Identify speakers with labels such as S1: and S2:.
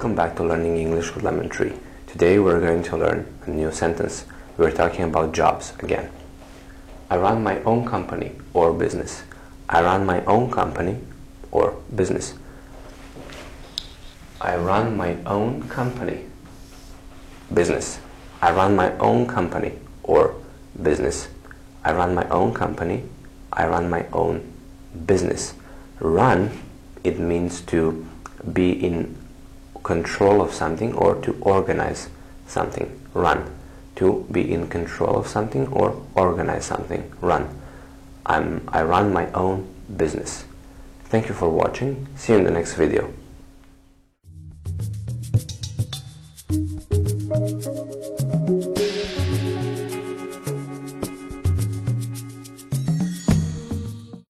S1: back to Learning English with Lemon Tree. Today we're going to learn a new sentence. We're talking about jobs again. I run my own company or business. I run my own company or business. I run my own company. Business. I run my own company or business. I run my own company. I run my own business. Run, it means to be in control of something or to organize something, run. To be in control of something or organize something, run. I'm, I run my own business. Thank you for watching. See you in the next video.